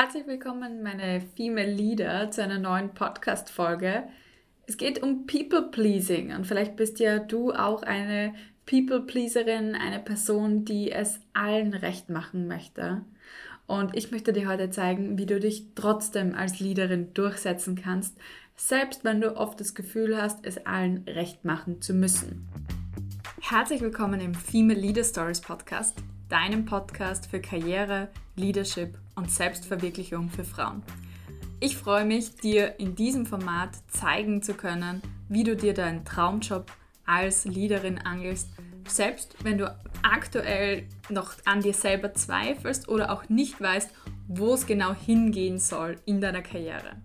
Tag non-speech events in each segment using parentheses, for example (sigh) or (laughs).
Herzlich willkommen, meine Female Leader, zu einer neuen Podcast-Folge. Es geht um People-Pleasing und vielleicht bist ja du auch eine People-Pleaserin, eine Person, die es allen recht machen möchte. Und ich möchte dir heute zeigen, wie du dich trotzdem als Leaderin durchsetzen kannst, selbst wenn du oft das Gefühl hast, es allen recht machen zu müssen. Herzlich willkommen im Female Leader Stories Podcast, deinem Podcast für Karriere, Leadership und Selbstverwirklichung für Frauen. Ich freue mich, dir in diesem Format zeigen zu können, wie du dir deinen Traumjob als Leaderin angelst, selbst wenn du aktuell noch an dir selber zweifelst oder auch nicht weißt, wo es genau hingehen soll in deiner Karriere.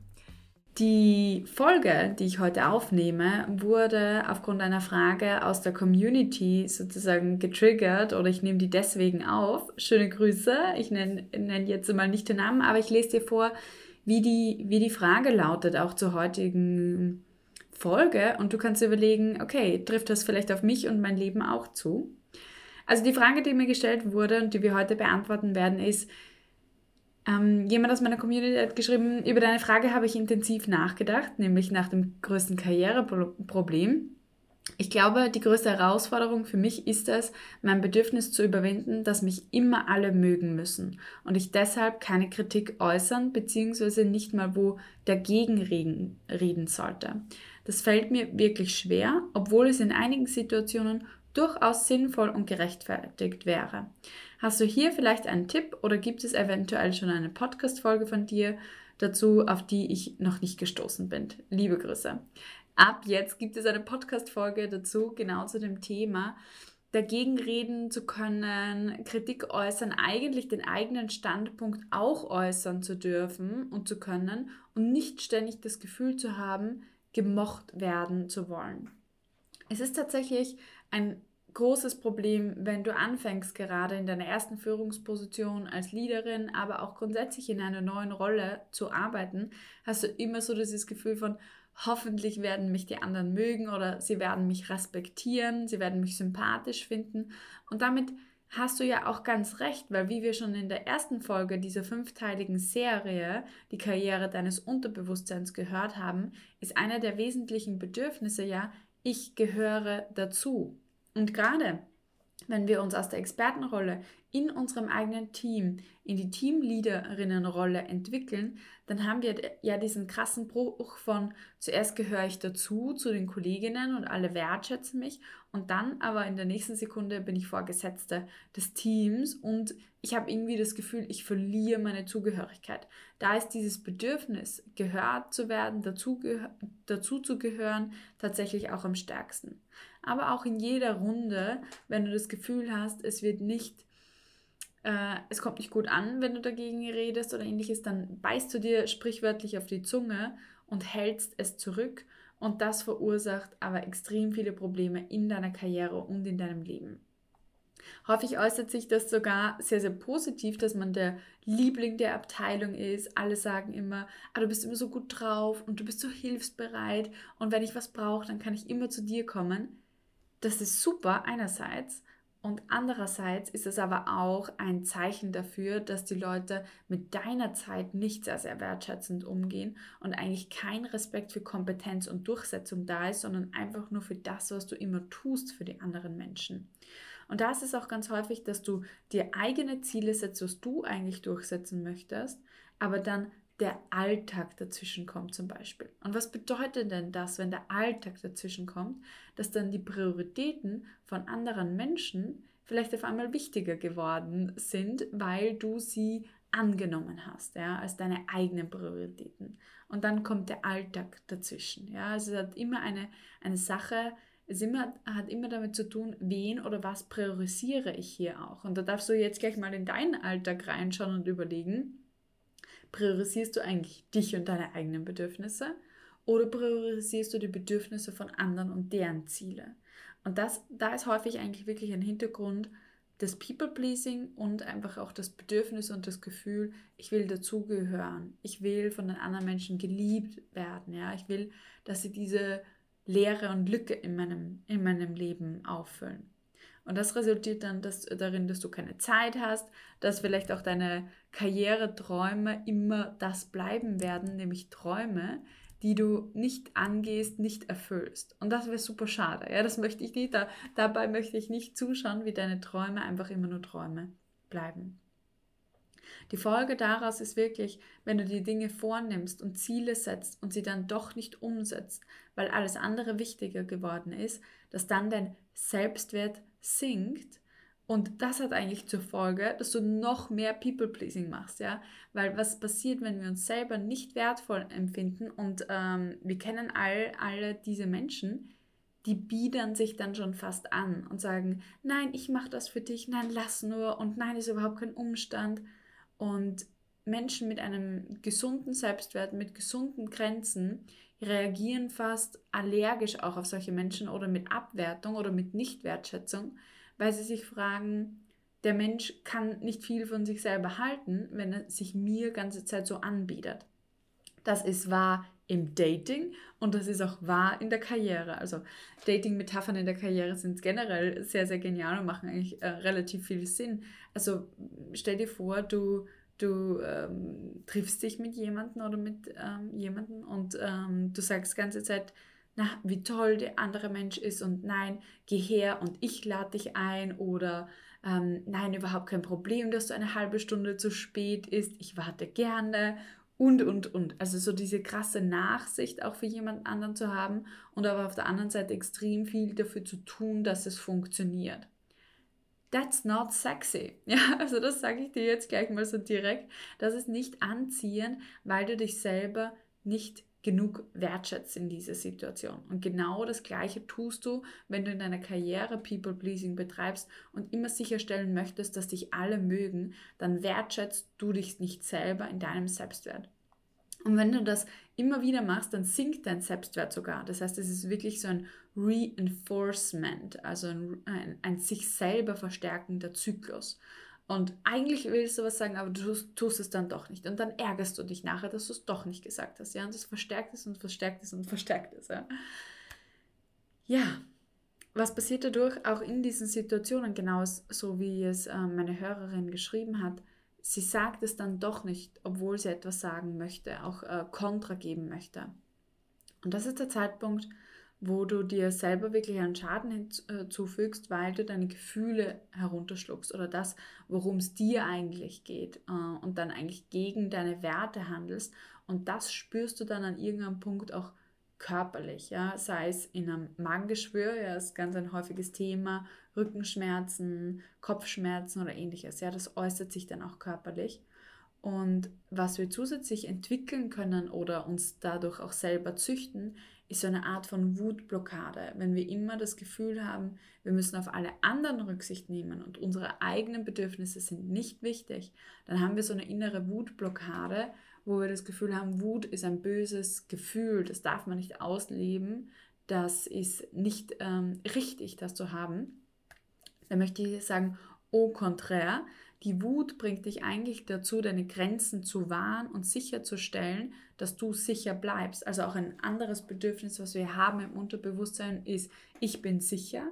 Die Folge, die ich heute aufnehme, wurde aufgrund einer Frage aus der Community sozusagen getriggert oder ich nehme die deswegen auf. Schöne Grüße. Ich nenne, nenne jetzt mal nicht den Namen, aber ich lese dir vor, wie die, wie die Frage lautet, auch zur heutigen Folge. Und du kannst überlegen, okay, trifft das vielleicht auf mich und mein Leben auch zu? Also die Frage, die mir gestellt wurde und die wir heute beantworten werden, ist, ähm, jemand aus meiner Community hat geschrieben, über deine Frage habe ich intensiv nachgedacht, nämlich nach dem größten Karriereproblem. Ich glaube, die größte Herausforderung für mich ist es, mein Bedürfnis zu überwinden, dass mich immer alle mögen müssen und ich deshalb keine Kritik äußern bzw. nicht mal wo dagegen reden, reden sollte. Das fällt mir wirklich schwer, obwohl es in einigen Situationen durchaus sinnvoll und gerechtfertigt wäre. Hast du hier vielleicht einen Tipp oder gibt es eventuell schon eine Podcast-Folge von dir dazu, auf die ich noch nicht gestoßen bin? Liebe Grüße. Ab jetzt gibt es eine Podcast-Folge dazu, genau zu dem Thema, dagegen reden zu können, Kritik äußern, eigentlich den eigenen Standpunkt auch äußern zu dürfen und zu können und nicht ständig das Gefühl zu haben, gemocht werden zu wollen. Es ist tatsächlich ein großes Problem, wenn du anfängst, gerade in deiner ersten Führungsposition als Leaderin, aber auch grundsätzlich in einer neuen Rolle zu arbeiten, hast du immer so dieses Gefühl von, hoffentlich werden mich die anderen mögen oder sie werden mich respektieren, sie werden mich sympathisch finden. Und damit hast du ja auch ganz recht, weil wie wir schon in der ersten Folge dieser fünfteiligen Serie, die Karriere deines Unterbewusstseins gehört haben, ist einer der wesentlichen Bedürfnisse ja, ich gehöre dazu. Und gerade wenn wir uns aus der Expertenrolle in unserem eigenen Team in die Teamleaderinnenrolle entwickeln, dann haben wir ja diesen krassen Bruch von zuerst gehöre ich dazu zu den Kolleginnen und alle wertschätzen mich und dann aber in der nächsten Sekunde bin ich Vorgesetzte des Teams und ich habe irgendwie das Gefühl, ich verliere meine Zugehörigkeit. Da ist dieses Bedürfnis, gehört zu werden, dazu, dazu zu gehören, tatsächlich auch am stärksten. Aber auch in jeder Runde, wenn du das Gefühl hast, es wird nicht äh, es kommt nicht gut an, wenn du dagegen redest oder ähnliches, dann beißt du dir sprichwörtlich auf die Zunge und hältst es zurück. Und das verursacht aber extrem viele Probleme in deiner Karriere und in deinem Leben. Häufig äußert sich das sogar sehr, sehr positiv, dass man der Liebling der Abteilung ist. Alle sagen immer, ah, du bist immer so gut drauf und du bist so hilfsbereit und wenn ich was brauche, dann kann ich immer zu dir kommen. Das ist super einerseits, und andererseits ist es aber auch ein Zeichen dafür, dass die Leute mit deiner Zeit nicht sehr, sehr wertschätzend umgehen und eigentlich kein Respekt für Kompetenz und Durchsetzung da ist, sondern einfach nur für das, was du immer tust für die anderen Menschen. Und da ist es auch ganz häufig, dass du dir eigene Ziele setzt, was du eigentlich durchsetzen möchtest, aber dann der Alltag dazwischen kommt zum Beispiel. Und was bedeutet denn das, wenn der Alltag dazwischen kommt, dass dann die Prioritäten von anderen Menschen vielleicht auf einmal wichtiger geworden sind, weil du sie angenommen hast, ja, als deine eigenen Prioritäten. Und dann kommt der Alltag dazwischen. Ja, also es hat immer eine, eine Sache, es immer, hat immer damit zu tun, wen oder was priorisiere ich hier auch. Und da darfst du jetzt gleich mal in deinen Alltag reinschauen und überlegen, Priorisierst du eigentlich dich und deine eigenen Bedürfnisse oder priorisierst du die Bedürfnisse von anderen und deren Ziele? Und das, da ist häufig eigentlich wirklich ein Hintergrund des People-Pleasing und einfach auch das Bedürfnis und das Gefühl, ich will dazugehören. Ich will von den anderen Menschen geliebt werden. Ja? Ich will, dass sie diese Leere und Lücke in meinem, in meinem Leben auffüllen. Und das resultiert dann dass, darin, dass du keine Zeit hast, dass vielleicht auch deine Karriereträume immer das bleiben werden, nämlich Träume, die du nicht angehst, nicht erfüllst. Und das wäre super schade. Ja, das möchte ich nicht. Da, dabei möchte ich nicht zuschauen, wie deine Träume einfach immer nur Träume bleiben. Die Folge daraus ist wirklich, wenn du die Dinge vornimmst und Ziele setzt und sie dann doch nicht umsetzt, weil alles andere wichtiger geworden ist, dass dann dein Selbstwert sinkt und das hat eigentlich zur Folge, dass du noch mehr People-Pleasing machst, ja. Weil was passiert, wenn wir uns selber nicht wertvoll empfinden und ähm, wir kennen all, alle diese Menschen, die biedern sich dann schon fast an und sagen, nein, ich mache das für dich, nein, lass nur und nein, ist überhaupt kein Umstand. Und Menschen mit einem gesunden Selbstwert, mit gesunden Grenzen reagieren fast allergisch auch auf solche Menschen oder mit Abwertung oder mit Nichtwertschätzung, weil sie sich fragen, der Mensch kann nicht viel von sich selber halten, wenn er sich mir ganze Zeit so anbietet. Das ist wahr im Dating und das ist auch wahr in der Karriere. Also Dating-Metaphern in der Karriere sind generell sehr, sehr genial und machen eigentlich äh, relativ viel Sinn. Also stell dir vor, du, du ähm, triffst dich mit jemandem oder mit ähm, jemandem und ähm, du sagst die ganze Zeit, na, wie toll der andere Mensch ist und nein, geh her und ich lade dich ein oder ähm, nein, überhaupt kein Problem, dass du eine halbe Stunde zu spät ist, ich warte gerne und, und, und. Also so diese krasse Nachsicht auch für jemand anderen zu haben und aber auf der anderen Seite extrem viel dafür zu tun, dass es funktioniert. That's not sexy. (laughs) Ja, also das sage ich dir jetzt gleich mal so direkt. Das ist nicht anziehen, weil du dich selber nicht genug wertschätzt in dieser Situation. Und genau das Gleiche tust du, wenn du in deiner Karriere People-Pleasing betreibst und immer sicherstellen möchtest, dass dich alle mögen, dann wertschätzt du dich nicht selber in deinem Selbstwert. Und wenn du das immer wieder machst, dann sinkt dein Selbstwert sogar. Das heißt, es ist wirklich so ein Reinforcement, also ein, ein, ein sich selber verstärkender Zyklus. Und eigentlich willst du was sagen, aber du tust es dann doch nicht. Und dann ärgerst du dich nachher, dass du es doch nicht gesagt hast. Ja, und das verstärkt es und verstärkt es und (laughs) verstärkt es. Ja, ja. was passiert dadurch auch in diesen Situationen, genau so wie es äh, meine Hörerin geschrieben hat? Sie sagt es dann doch nicht, obwohl sie etwas sagen möchte, auch äh, Kontra geben möchte. Und das ist der Zeitpunkt, wo du dir selber wirklich einen Schaden hinzufügst, weil du deine Gefühle herunterschluckst oder das, worum es dir eigentlich geht äh, und dann eigentlich gegen deine Werte handelst. Und das spürst du dann an irgendeinem Punkt auch körperlich, ja, sei es in einem Magengeschwür, ja, ist ganz ein häufiges Thema, Rückenschmerzen, Kopfschmerzen oder ähnliches, ja, das äußert sich dann auch körperlich. Und was wir zusätzlich entwickeln können oder uns dadurch auch selber züchten, ist so eine Art von Wutblockade. Wenn wir immer das Gefühl haben, wir müssen auf alle anderen Rücksicht nehmen und unsere eigenen Bedürfnisse sind nicht wichtig, dann haben wir so eine innere Wutblockade, wo wir das Gefühl haben, Wut ist ein böses Gefühl, das darf man nicht ausleben, das ist nicht ähm, richtig, das zu haben. Dann möchte ich sagen, au contraire, die Wut bringt dich eigentlich dazu, deine Grenzen zu wahren und sicherzustellen, dass du sicher bleibst. Also auch ein anderes Bedürfnis, was wir haben im Unterbewusstsein, ist, ich bin sicher.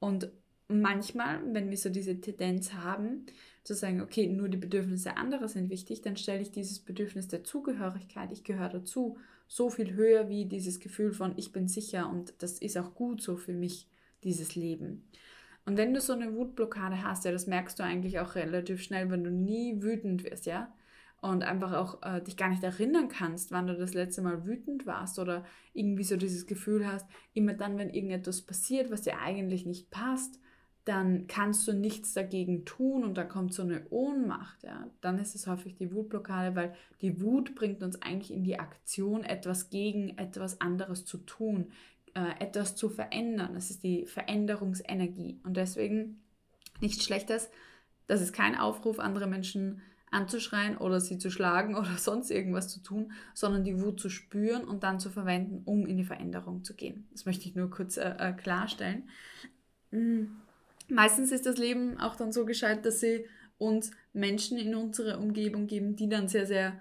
Und manchmal, wenn wir so diese Tendenz haben, zu sagen, okay, nur die Bedürfnisse anderer sind wichtig, dann stelle ich dieses Bedürfnis der Zugehörigkeit, ich gehöre dazu, so viel höher wie dieses Gefühl von, ich bin sicher und das ist auch gut so für mich, dieses Leben. Und wenn du so eine Wutblockade hast, ja, das merkst du eigentlich auch relativ schnell, wenn du nie wütend wirst, ja, und einfach auch äh, dich gar nicht erinnern kannst, wann du das letzte Mal wütend warst oder irgendwie so dieses Gefühl hast, immer dann, wenn irgendetwas passiert, was dir eigentlich nicht passt, dann kannst du nichts dagegen tun und da kommt so eine Ohnmacht, ja, dann ist es häufig die Wutblockade, weil die Wut bringt uns eigentlich in die Aktion, etwas gegen etwas anderes zu tun, äh, etwas zu verändern. Das ist die Veränderungsenergie. Und deswegen nichts Schlechtes. Das ist kein Aufruf, andere Menschen anzuschreien oder sie zu schlagen (laughs) oder sonst irgendwas zu tun, sondern die Wut zu spüren und dann zu verwenden, um in die Veränderung zu gehen. Das möchte ich nur kurz äh, äh klarstellen. Mhm. Meistens ist das Leben auch dann so gescheit, dass sie uns Menschen in unsere Umgebung geben, die dann sehr, sehr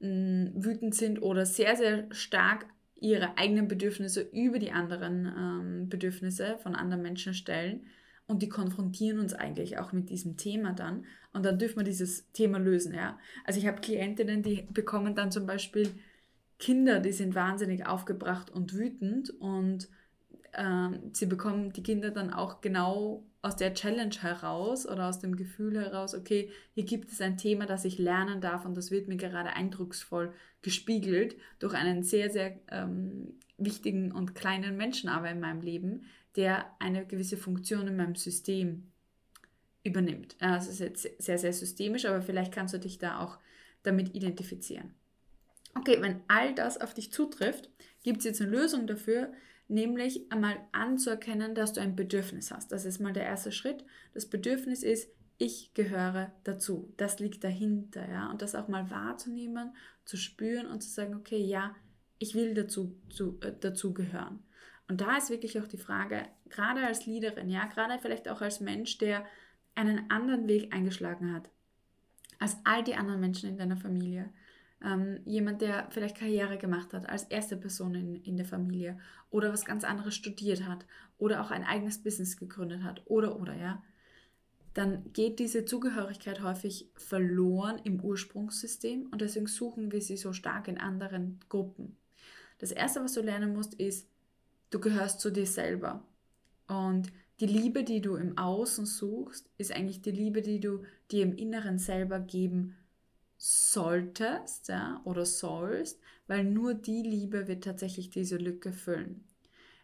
mh, mm, wütend sind oder sehr, sehr stark ihre eigenen Bedürfnisse über die anderen ähm, Bedürfnisse von anderen Menschen stellen. und die konfrontieren uns eigentlich auch mit diesem Thema dann und dann dürfen wir dieses Thema lösen, ja. Also ich habe Klientinnen, die bekommen dann zum Beispiel Kinder, die sind wahnsinnig aufgebracht und wütend und äh, sie bekommen die Kinder dann auch genau aus der Challenge heraus oder aus dem Gefühl heraus, okay, hier gibt es ein Thema, das ich lernen darf und das wird mir gerade eindrucksvoll gespiegelt durch einen sehr, sehr ähm, wichtigen und kleinen Menschen aber in meinem Leben, der eine gewisse Funktion in meinem System übernimmt. Das ist jetzt sehr, sehr systemisch, aber vielleicht kannst du dich da auch damit identifizieren. Okay, wenn all das auf dich zutrifft, gibt es jetzt eine Lösung dafür, nämlich einmal anzuerkennen, dass du ein Bedürfnis hast. Das ist mal der erste Schritt. Das Bedürfnis ist, ich gehöre dazu. Das liegt dahinter, ja. Und das auch mal wahrzunehmen, zu spüren und zu sagen, okay, ja, ich will dazu, zu, äh, dazu gehören. Und da ist wirklich auch die Frage, gerade als Leaderin, ja, gerade vielleicht auch als Mensch, der einen anderen Weg eingeschlagen hat als all die anderen Menschen in deiner Familie, ähm, jemand, der vielleicht Karriere gemacht hat als erste Person in, in der Familie oder was ganz anderes studiert hat oder auch ein eigenes Business gegründet hat oder oder ja, dann geht diese Zugehörigkeit häufig verloren im Ursprungssystem und deswegen suchen wir sie so stark in anderen Gruppen. Das Erste, was du lernen musst, ist, du gehörst zu dir selber. Und die Liebe, die du im Außen suchst, ist eigentlich die Liebe, die du dir im Inneren selber geben solltest ja, oder sollst, weil nur die Liebe wird tatsächlich diese Lücke füllen.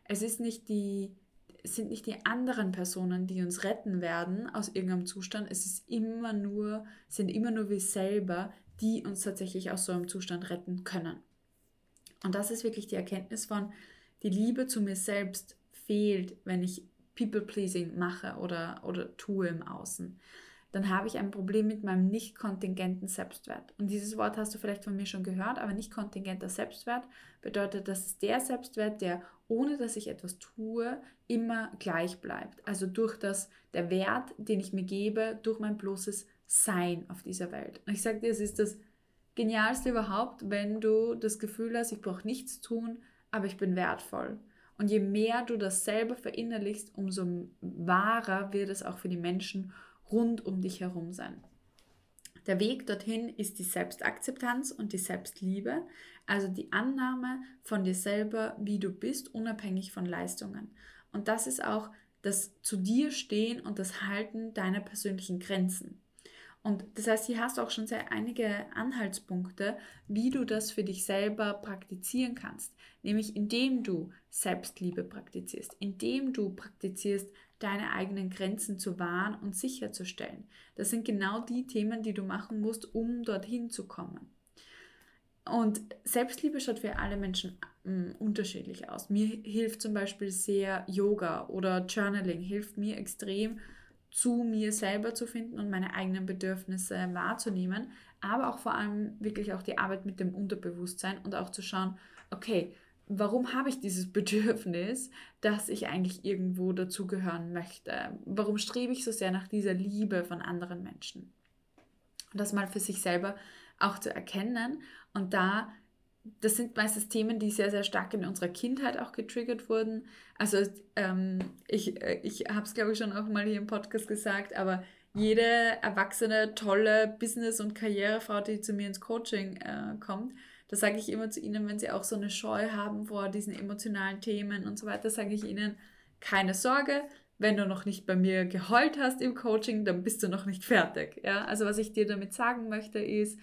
Es ist nicht die, sind nicht die anderen Personen, die uns retten werden aus irgendeinem Zustand. Es ist immer nur, sind immer nur wir selber, die uns tatsächlich aus so einem Zustand retten können. Und das ist wirklich die Erkenntnis von, die Liebe zu mir selbst fehlt, wenn ich People-Pleasing mache oder, oder tue im Außen dann habe ich ein Problem mit meinem nicht kontingenten Selbstwert. Und dieses Wort hast du vielleicht von mir schon gehört, aber nicht kontingenter Selbstwert bedeutet, dass der Selbstwert, der ohne dass ich etwas tue, immer gleich bleibt. Also durch das, der Wert, den ich mir gebe, durch mein bloßes Sein auf dieser Welt. Und ich sage dir, es ist das Genialste überhaupt, wenn du das Gefühl hast, ich brauche nichts tun, aber ich bin wertvoll. Und je mehr du das selber verinnerlichst, umso wahrer wird es auch für die Menschen rund um dich herum sein. Der Weg dorthin ist die Selbstakzeptanz und die Selbstliebe, also die Annahme von dir selber, wie du bist, unabhängig von Leistungen. Und das ist auch das zu dir stehen und das Halten deiner persönlichen Grenzen. Und das heißt, hier hast du auch schon sehr einige Anhaltspunkte, wie du das für dich selber praktizieren kannst. Nämlich indem du Selbstliebe praktizierst, indem du praktizierst, deine eigenen Grenzen zu wahren und sicherzustellen. Das sind genau die Themen, die du machen musst, um dorthin zu kommen. Und Selbstliebe schaut für alle Menschen mh, mm, unterschiedlich aus. Mir hilft zum Beispiel sehr Yoga oder Journaling, hilft mir extrem, zu mir selber zu finden und meine eigenen Bedürfnisse wahrzunehmen, aber auch vor allem wirklich auch die Arbeit mit dem Unterbewusstsein und auch zu schauen, okay, warum habe ich dieses (laughs) Bedürfnis, dass ich eigentlich irgendwo dazugehören möchte? Warum strebe ich so sehr nach dieser Liebe von anderen Menschen? Und das mal für sich selber auch zu erkennen und da das sind meistens Themen, die sehr, sehr stark in unserer Kindheit auch getriggert wurden. Also ähm, ich, äh, ich habe es, glaube ich, schon auch mal hier im Podcast gesagt, aber jede erwachsene, tolle Business- und Karrierefrau, die zu mir ins Coaching äh, kommt, da sage ich immer zu ihnen, wenn sie auch so eine Scheu haben vor diesen emotionalen Themen und so weiter, sage ich ihnen, keine Sorge, wenn du noch nicht bei mir geheult hast im Coaching, dann bist du noch nicht fertig. Ja? Also was ich dir damit sagen möchte ist,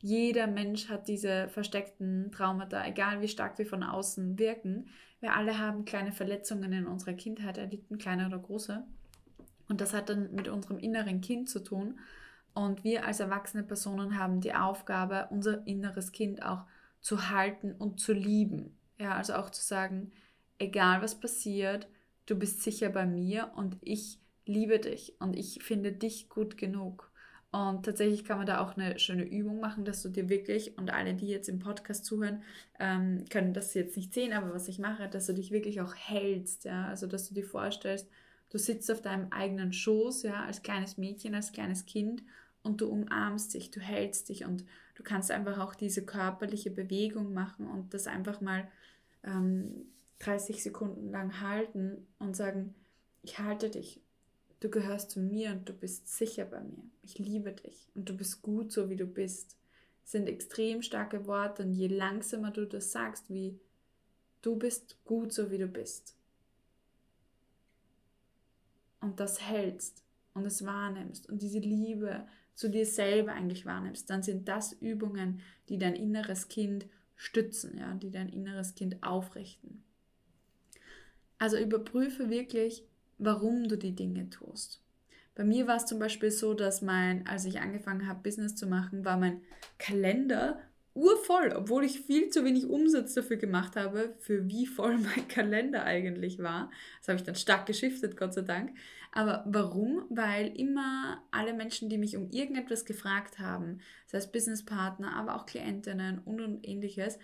jeder Mensch hat diese versteckten Traumata, egal wie stark wir von außen wirken. Wir alle haben kleine Verletzungen in unserer Kindheit erlitten, kleine oder große. Und das hat dann mit unserem inneren Kind zu tun. Und wir als erwachsene Personen haben die Aufgabe, unser inneres Kind auch zu halten und zu lieben. Ja, also auch zu sagen, egal was passiert, du bist sicher bei mir und ich liebe dich und ich finde dich gut genug. Und tatsächlich kann man da auch eine schöne Übung machen, dass du dir wirklich, und alle, die jetzt im Podcast zuhören, ähm, können das jetzt nicht sehen, aber was ich mache, dass du dich wirklich auch hältst, ja, also dass du dir vorstellst, Du sitzt auf deinem eigenen Schoß, ja, als kleines Mädchen, als kleines Kind und du umarmst dich, du hältst dich und du kannst einfach auch diese körperliche Bewegung machen und das einfach mal ähm, 30 Sekunden lang halten und sagen, ich halte dich du gehörst zu mir und du bist sicher bei mir. Ich liebe dich und du bist gut so, wie du bist. Das sind extrem starke Worte und je langsamer du das sagst, wie du bist gut so, wie du bist. Und das hältst und es wahrnimmst und diese Liebe zu dir selber eigentlich wahrnimmst, dann sind das Übungen, die dein inneres Kind stützen, ja, die dein inneres Kind aufrichten. Also überprüfe wirklich, warum du die Dinge tust. Bei mir war es zum Beispiel so, dass mein, als ich angefangen habe, Business zu machen, war mein Kalender urvoll, obwohl ich viel zu wenig Umsatz dafür gemacht habe, für wie voll (laughs) mein Kalender eigentlich war. Das habe ich dann stark geschiftet, Gott sei Dank. Aber warum? Weil immer alle Menschen, die mich um irgendetwas gefragt haben, sei es Businesspartner, aber auch Klientinnen und, und ähnliches,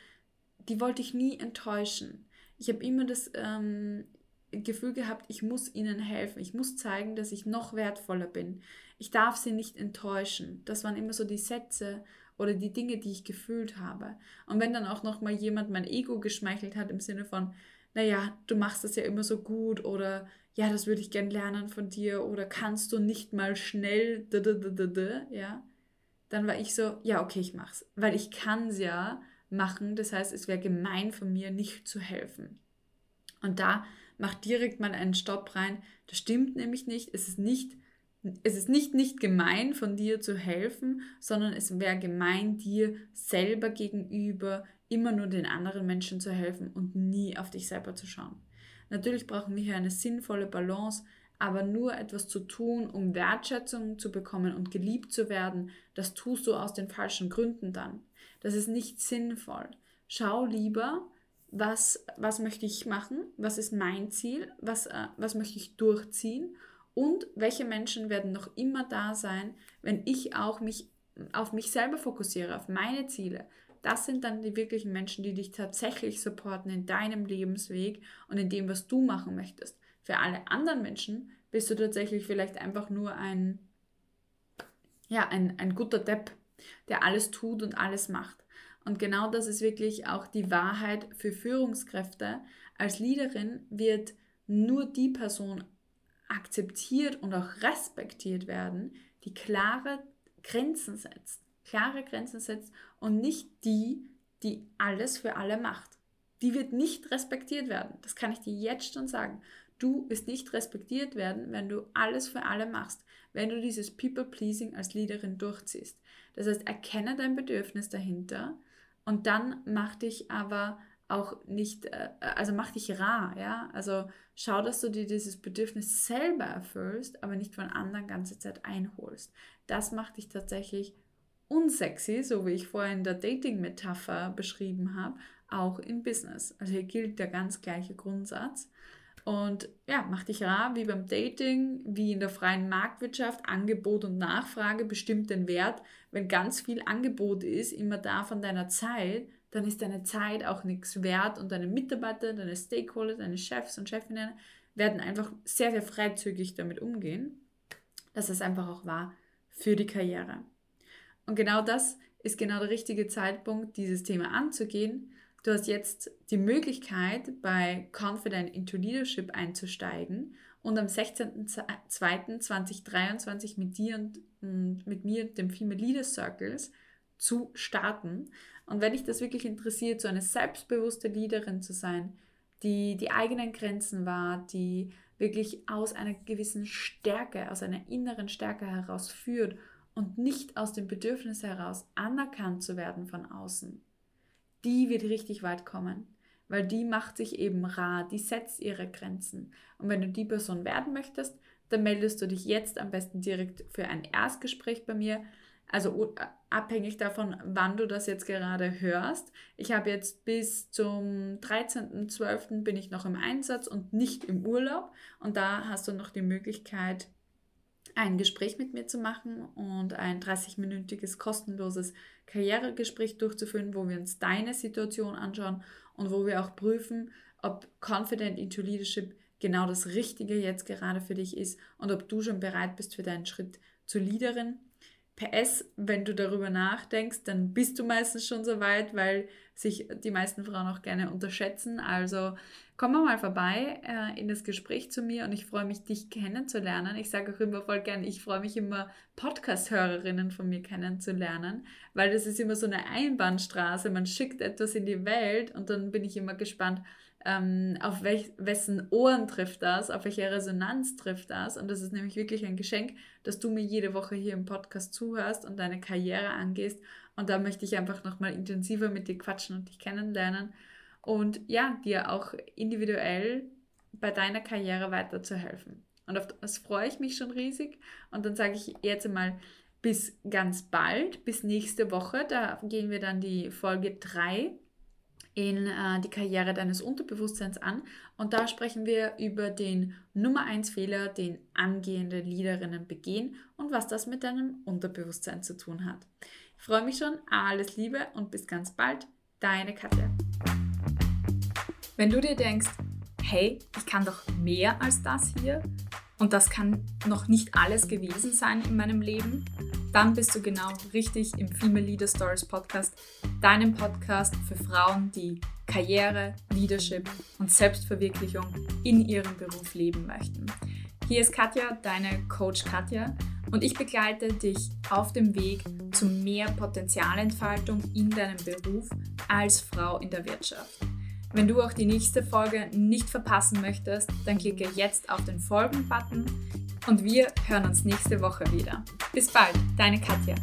die wollte ich nie enttäuschen. Ich habe immer das ähm, Gefühl gehabt, ich muss ihnen helfen. Ich muss zeigen, dass ich noch wertvoller bin. Ich darf sie nicht enttäuschen. Das waren immer so die Sätze oder die Dinge, die ich gefühlt habe. Und wenn dann auch noch mal jemand mein Ego geschmeichelt hat im Sinne von, naja, du machst das ja immer so gut oder ja, das würde ich gern lernen von dir oder kannst du nicht mal schnell, ja, dann war ich so, ja, okay, ich mach's, weil ich kann es ja machen. Das heißt, es wäre gemein von mir, nicht zu helfen. Und da macht direkt mal einen Stopp rein. Das stimmt nämlich nicht. Es ist nicht, es ist nicht, nicht gemein von dir zu helfen, sondern es wäre gemein dir selber gegenüber immer nur den anderen Menschen zu helfen und nie auf dich selber zu schauen. Natürlich brauchen wir hier eine sinnvolle Balance, aber nur etwas zu tun, um Wertschätzung zu bekommen und geliebt zu werden, das tust du aus den falschen Gründen dann. Das ist nicht sinnvoll. Schau lieber, was, was möchte ich machen, was ist mein Ziel, was, äh, was möchte ich durchziehen und welche Menschen werden noch immer da sein, wenn ich auch mich auf mich selber fokussiere, auf meine Ziele. Das sind dann die wirklichen Menschen, die dich tatsächlich supporten in deinem Lebensweg und in dem, was du machen möchtest. Für alle anderen Menschen bist du tatsächlich vielleicht einfach nur ein, ja, ein, ein guter Depp, der alles tut und alles macht. Und genau das ist wirklich auch die Wahrheit für Führungskräfte. Als Leaderin wird nur die Person akzeptiert und auch respektiert werden, die klare Grenzen setzt. Klare Grenzen setzt und nicht die, die alles für alle macht. Die wird nicht respektiert werden. Das kann ich dir jetzt schon sagen. Du wirst nicht respektiert werden, wenn du alles für alle machst, wenn du dieses People-Pleasing als Leaderin durchziehst. Das heißt, erkenne dein Bedürfnis dahinter, und dann mach dich aber auch nicht, äh, also mach dich rar, ja. Also schau, dass du dir dieses Bedürfnis selber erfüllst, aber nicht von anderen ganze Zeit einholst. Das macht dich tatsächlich unsexy, so wie ich vorhin in der Dating-Metapher beschrieben habe, auch im Business. Also hier gilt der ganz gleiche Grundsatz. Und ja, mach dich rar wie beim Dating, wie in der freien Marktwirtschaft. Angebot und Nachfrage bestimmt den Wert. Wenn ganz viel Angebot ist, immer da von deiner Zeit, dann ist deine Zeit auch nichts wert und deine Mitarbeiter, deine Stakeholder, deine Chefs und Chefinnen werden einfach sehr, sehr freizügig damit umgehen, dass es einfach auch war für die Karriere. Und genau das ist genau der richtige Zeitpunkt, dieses Thema anzugehen Du hast jetzt die Möglichkeit, bei Confident into Leadership einzusteigen und am 16.02.2023 mit dir und, mit mir, dem Female Leader Circles, zu starten. Und wenn dich das wirklich interessiert, so eine selbstbewusste Leaderin zu sein, die die eigenen Grenzen wahrt, die wirklich aus einer gewissen Stärke, aus einer inneren Stärke heraus führt und nicht aus dem Bedürfnis heraus anerkannt zu werden von außen, die wird richtig weit kommen, weil die macht sich eben rar, die setzt ihre Grenzen. Und wenn du die Person werden möchtest, dann meldest du dich jetzt am besten direkt für ein Erstgespräch bei mir. Also abhängig davon, wann du das jetzt gerade hörst. Ich habe jetzt bis zum 13.12. bin ich noch im Einsatz und nicht im Urlaub. Und da hast du noch die Möglichkeit, ein Gespräch mit mir zu machen und ein 30-minütiges kostenloses Karrieregespräch durchzuführen, wo wir uns deine Situation anschauen und wo wir auch prüfen, ob Confident into Leadership genau das Richtige jetzt gerade für dich ist und ob du schon bereit bist für deinen Schritt zur Leaderin. PS, wenn du darüber nachdenkst, dann bist du meistens schon so weit, weil sich die meisten Frauen auch gerne unterschätzen. Also komm mal vorbei äh, in das Gespräch zu mir und ich freue mich, dich kennenzulernen. Ich sage auch immer voll gern, ich freue mich immer, Podcast-Hörerinnen von mir kennenzulernen, weil das ist immer so eine Einbahnstraße. Man schickt etwas in die Welt und dann bin ich immer gespannt, ähm, auf welch, wessen Ohren trifft das, auf welche Resonanz trifft das. Und das ist nämlich wirklich ein Geschenk, dass du mir jede Woche hier im Podcast zuhörst und deine Karriere angehst. Und da möchte ich einfach nochmal intensiver mit dir quatschen und dich kennenlernen und ja, dir auch individuell bei deiner Karriere weiterzuhelfen. Und auf das freue ich mich schon riesig. Und dann sage ich jetzt einmal bis ganz bald, bis nächste Woche. Da gehen wir dann die Folge 3 in äh, die Karriere deines Unterbewusstseins an. Und da sprechen wir über den Nummer 1 Fehler, den angehende Leaderinnen begehen und was das mit deinem Unterbewusstsein zu tun hat. Ich freue mich schon. Alles Liebe und bis ganz bald. Deine Katja. Wenn du dir denkst, hey, ich kann doch mehr als das hier und das kann noch nicht alles gewesen sein in meinem Leben, dann bist du genau richtig im Female Leader Stories Podcast, deinem Podcast für Frauen, die Karriere, Leadership und Selbstverwirklichung in ihrem Beruf leben möchten. Hier ist Katja, deine Coach Katja, und ich begleite dich auf dem Weg zu mehr Potenzialentfaltung in deinem Beruf als Frau in der Wirtschaft. Wenn du auch die nächste Folge nicht verpassen möchtest, dann klicke jetzt auf den Folgen-Button und wir hören uns nächste Woche wieder. Bis bald, deine Katja.